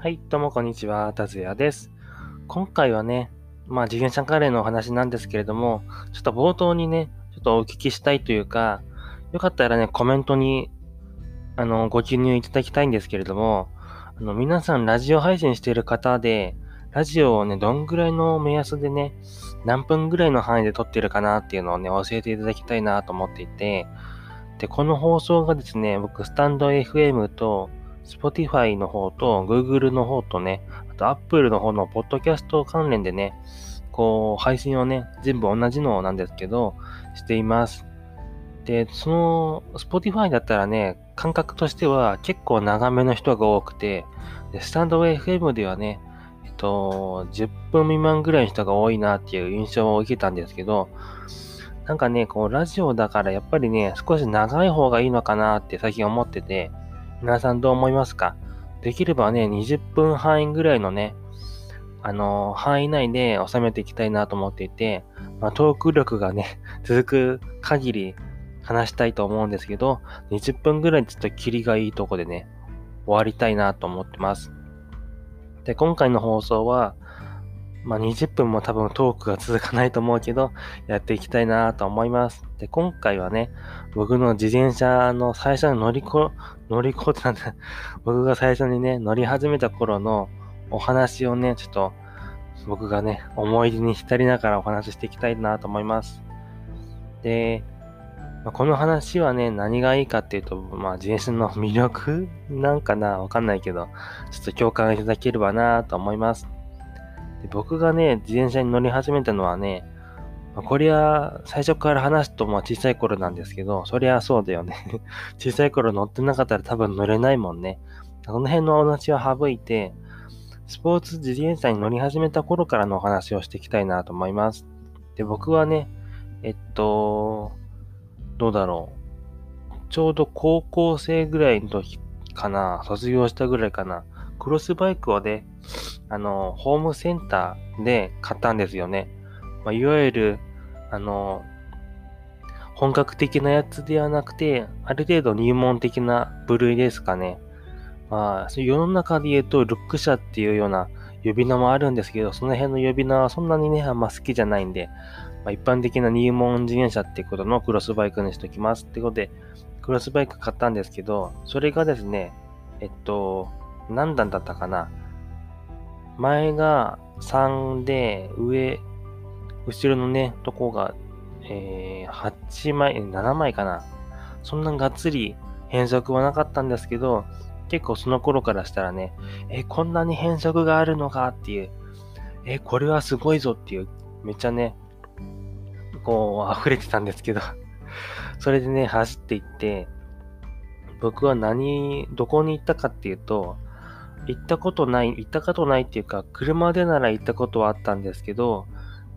はい、どうもこんにちは、たずやです。今回はね、まあ自転車関連のお話なんですけれども、ちょっと冒頭にね、ちょっとお聞きしたいというか、よかったらね、コメントに、あの、ご記入いただきたいんですけれども、あの、皆さんラジオ配信している方で、ラジオをね、どんぐらいの目安でね、何分ぐらいの範囲で撮ってるかなっていうのをね、教えていただきたいなと思っていて、で、この放送がですね、僕、スタンド FM と、Spotify の方と、Google の方とね、あと Apple の方のポッドキャスト関連でね、こう、配信をね、全部同じのなんですけど、しています。で、その、Spotify だったらね、感覚としては結構長めの人が多くて、で、スタンド FM ではね、えっと、10分未満ぐらいの人が多いなっていう印象を受けたんですけど、なんかね、こう、ラジオだからやっぱりね、少し長い方がいいのかなって最近思ってて、皆さんどう思いますか？できればね、20分範囲ぐらいのね、あのー、範囲内で収めていきたいなと思っていて、まあ、トーク力がね、続く限り話したいと思うんですけど、20分ぐらいちょっとキリがいいとこでね、終わりたいなと思ってます。で、今回の放送は、まあ、20分も多分トークが続かないと思うけど、やっていきたいなと思います。で、今回はね、僕の自転車の最初の乗りこ、乗りこってなんだ、僕が最初にね、乗り始めた頃のお話をね、ちょっと、僕がね、思い出に浸りながらお話ししていきたいなと思います。で、まあ、この話はね、何がいいかっていうと、まあ、自転車の魅力なんかなわかんないけど、ちょっと共感いただければなと思います。で僕がね、自転車に乗り始めたのはね、まあ、こりゃ、最初から話すとまあ小さい頃なんですけど、そりゃそうだよね 小さい頃乗ってなかったら多分乗れないもんね。この辺のお話は省いて、スポーツ自転車に乗り始めた頃からのお話をしていきたいなと思います。で、僕はね、えっと、どうだろう。ちょうど高校生ぐらいの時かな、卒業したぐらいかな。クロスバイクをね、あの、ホームセンターで買ったんですよね。まあ、いわゆる、あの、本格的なやつではなくて、ある程度入門的な部類ですかね。まあ、世の中で言うと、ルック社っていうような呼び名もあるんですけど、その辺の呼び名はそんなにね、あんま好きじゃないんで、まあ、一般的な入門自転車ってことのクロスバイクにしときますってことで、クロスバイク買ったんですけど、それがですね、えっと、何段だったかな？前が3で、上、後ろのね、とこが、えー、8枚、7枚かな。そんながっつり変則はなかったんですけど、結構その頃からしたらね、え、こんなに変則があるのかっていう、え、これはすごいぞっていう、めっちゃね、こう、溢れてたんですけど それでね、走っていって、僕は何、どこに行ったかっていうと、行ったことない、行ったことないっていうか、車でなら行ったことはあったんですけど、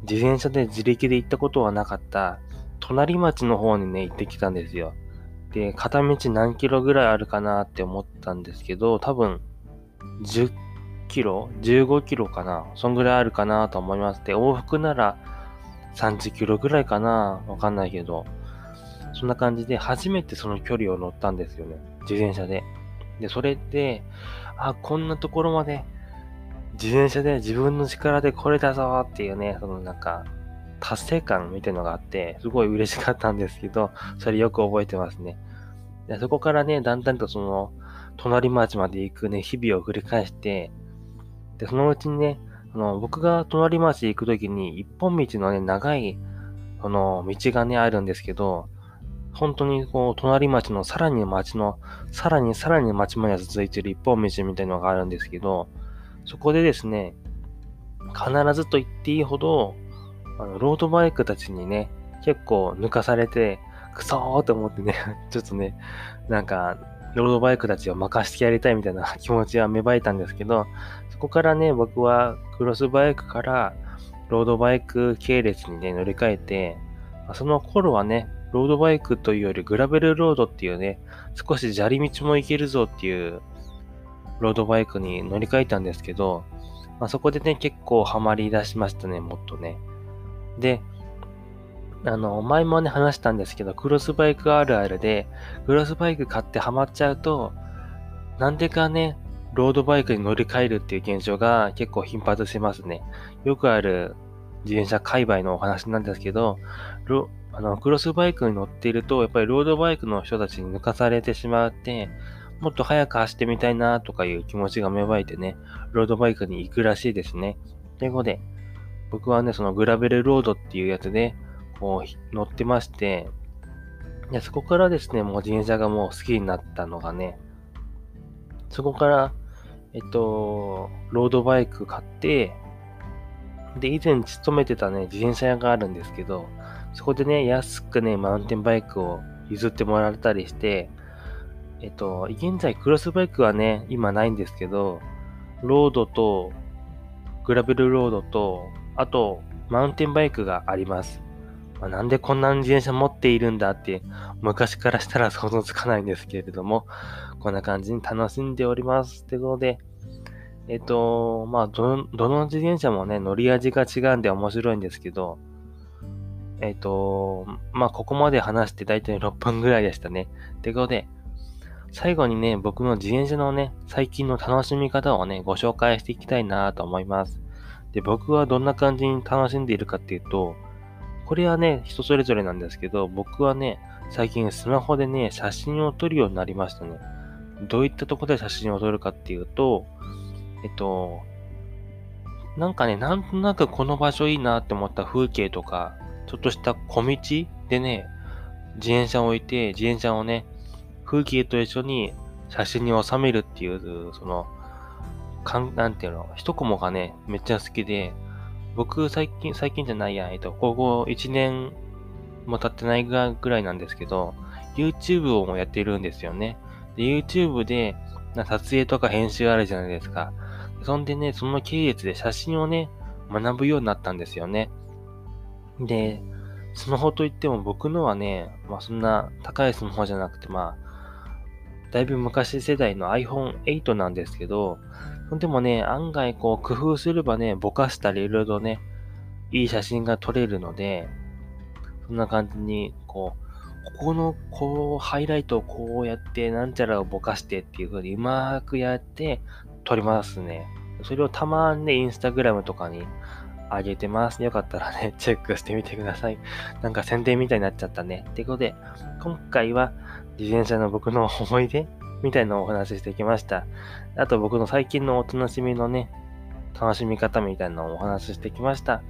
自転車で自力で行ったことはなかった、隣町の方にね、行ってきたんですよ。で、片道何キロぐらいあるかなって思ったんですけど、多分、10キロ ?15 キロかなそんぐらいあるかなと思います。で、往復なら30キロぐらいかなわかんないけど、そんな感じで初めてその距離を乗ったんですよね。自転車で。で、それで、あ、こんなところまで自転車で自分の力で来れたぞっていうね、そのなんか、達成感みたいのがあって、すごい嬉しかったんですけど、それよく覚えてますね。でそこからね、だんだんとその、隣町まで行くね、日々を繰り返して、で、そのうちにね、あの僕が隣町行くときに、一本道のね、長い、その、道がね、あるんですけど、本当にこう、隣町のさらに町の、さらにさらに町まで続いてる一本道みたいなのがあるんですけど、そこでですね、必ずと言っていいほど、あのロードバイクたちにね、結構抜かされて、くそーと思ってね、ちょっとね、なんか、ロードバイクたちを任せてやりたいみたいな 気持ちは芽生えたんですけど、そこからね、僕はクロスバイクからロードバイク系列にね、乗り換えて、その頃はね、ロードバイクというよりグラベルロードっていうね、少し砂利道も行けるぞっていうロードバイクに乗り換えたんですけど、まあ、そこでね、結構ハマり出しましたね、もっとね。で、あの、前もね、話したんですけど、クロスバイクあるあるで、クロスバイク買ってハマっちゃうと、なんでかね、ロードバイクに乗り換えるっていう現象が結構頻発しますね。よくある自転車界隈のお話なんですけど、あのクロスバイクに乗っていると、やっぱりロードバイクの人たちに抜かされてしまって、もっと早く走ってみたいなとかいう気持ちが芽生えてね、ロードバイクに行くらしいですね。ということで、僕はね、そのグラベルロードっていうやつで、こう、乗ってまして、でそこからですね、もう自転車がもう好きになったのがね、そこから、えっと、ロードバイク買って、で、以前勤めてたね、自転車屋があるんですけど、そこでね、安くね、マウンテンバイクを譲ってもらったりして、えっと、現在クロスバイクはね、今ないんですけど、ロードと、グラベルロードと、あと、マウンテンバイクがあります。まあ、なんでこんな自転車持っているんだって、昔からしたら想像つかないんですけれども、こんな感じに楽しんでおります。ということで、えっと、まあ、ど、どの自転車もね、乗り味が違うんで面白いんですけど、えっと、まあ、ここまで話して大体6分ぐらいでしたね。ということで、最後にね、僕の自転車のね、最近の楽しみ方をね、ご紹介していきたいなと思います。で、僕はどんな感じに楽しんでいるかっていうと、これはね、人それぞれなんですけど、僕はね、最近スマホでね、写真を撮るようになりましたね。どういったとこで写真を撮るかっていうと、えっと、なんかね、なんとなくこの場所いいなって思った風景とか、ちょっとした小道でね、自転車を置いて、自転車をね、風景と一緒に写真に収めるっていう、その、かん、なんていうの、一コマがね、めっちゃ好きで、僕最近、最近じゃないや、えっと、高校1年も経ってないぐらいなんですけど、YouTube をもやってるんですよね。で、YouTube で、撮影とか編集あるじゃないですか。そんでね、その系列で写真をね、学ぶようになったんですよね。で、スマホといっても僕のはね、まあそんな高いスマホじゃなくて、まあ、だいぶ昔世代の iPhone8 なんですけど、でもね、案外こう工夫すればね、ぼかしたりいろいろね、いい写真が撮れるので、そんな感じに、こう、ここの、こう、ハイライトをこうやって、なんちゃらをぼかしてっていう風にうまくやって撮りますね。それをたまにね、インスタグラムとかに上げてます。よかったらね、チェックしてみてください。なんか宣伝みたいになっちゃったね。ってことで、今回は自転車の僕の思い出みたいなお話ししてきました。あと僕の最近のお楽しみのね、楽しみ方みたいなのをお話ししてきました。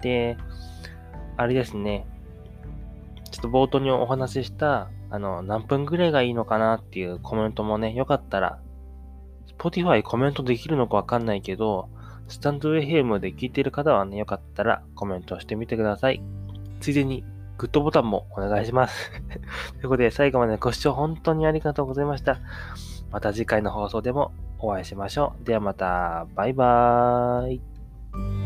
で、あれですね。ちょっと冒頭にお話しした、あの、何分ぐらいがいいのかなっていうコメントもね、よかったら、Spotify コメントできるのかわかんないけど、スタンド FM で聞いてる方はね、よかったらコメントしてみてください。ついでに、グッドボタンもお願いします。ということで、最後までご視聴本当にありがとうございました。また次回の放送でもお会いしましょう。ではまた、バイバーイ。